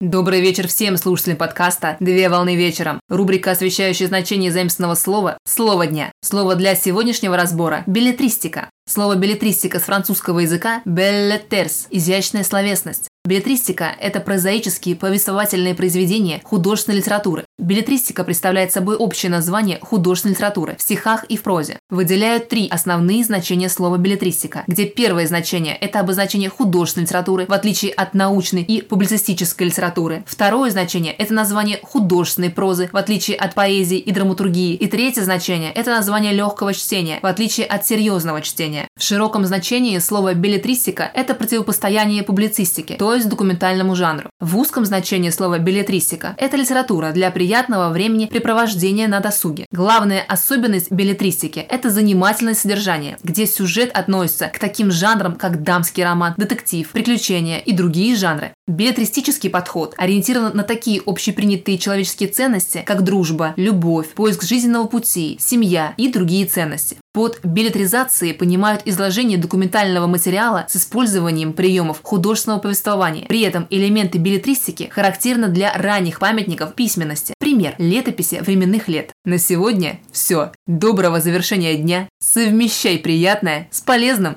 Добрый вечер всем слушателям подкаста «Две волны вечером». Рубрика, освещающая значение заимственного слова «Слово дня». Слово для сегодняшнего разбора – билетристика. Слово билетристика с французского языка «belletters» – изящная словесность. Билетристика – это прозаические повествовательные произведения художественной литературы. Билетристика представляет собой общее название художественной литературы в стихах и в прозе. Выделяют три основные значения слова билетристика, где первое значение – это обозначение художественной литературы, в отличие от научной и публицистической литературы. Второе значение – это название художественной прозы, в отличие от поэзии и драматургии. И третье значение – это название легкого чтения, в отличие от серьезного чтения. В широком значении слово билетристика – это противопостояние публицистики, то есть документальному жанру. В узком значении слова билетристика – это литература для приятного времени препровождения на досуге. Главная особенность билетристики – это занимательное содержание, где сюжет относится к таким жанрам, как дамский роман, детектив, приключения и другие жанры. Билетристический подход ориентирован на такие общепринятые человеческие ценности, как дружба, любовь, поиск жизненного пути, семья и другие ценности. Под билетризацией понимают изложение документального материала с использованием приемов художественного повествования. При этом элементы билетристики характерны для ранних памятников письменности. Пример – летописи временных лет. На сегодня все. Доброго завершения дня. Совмещай приятное с полезным.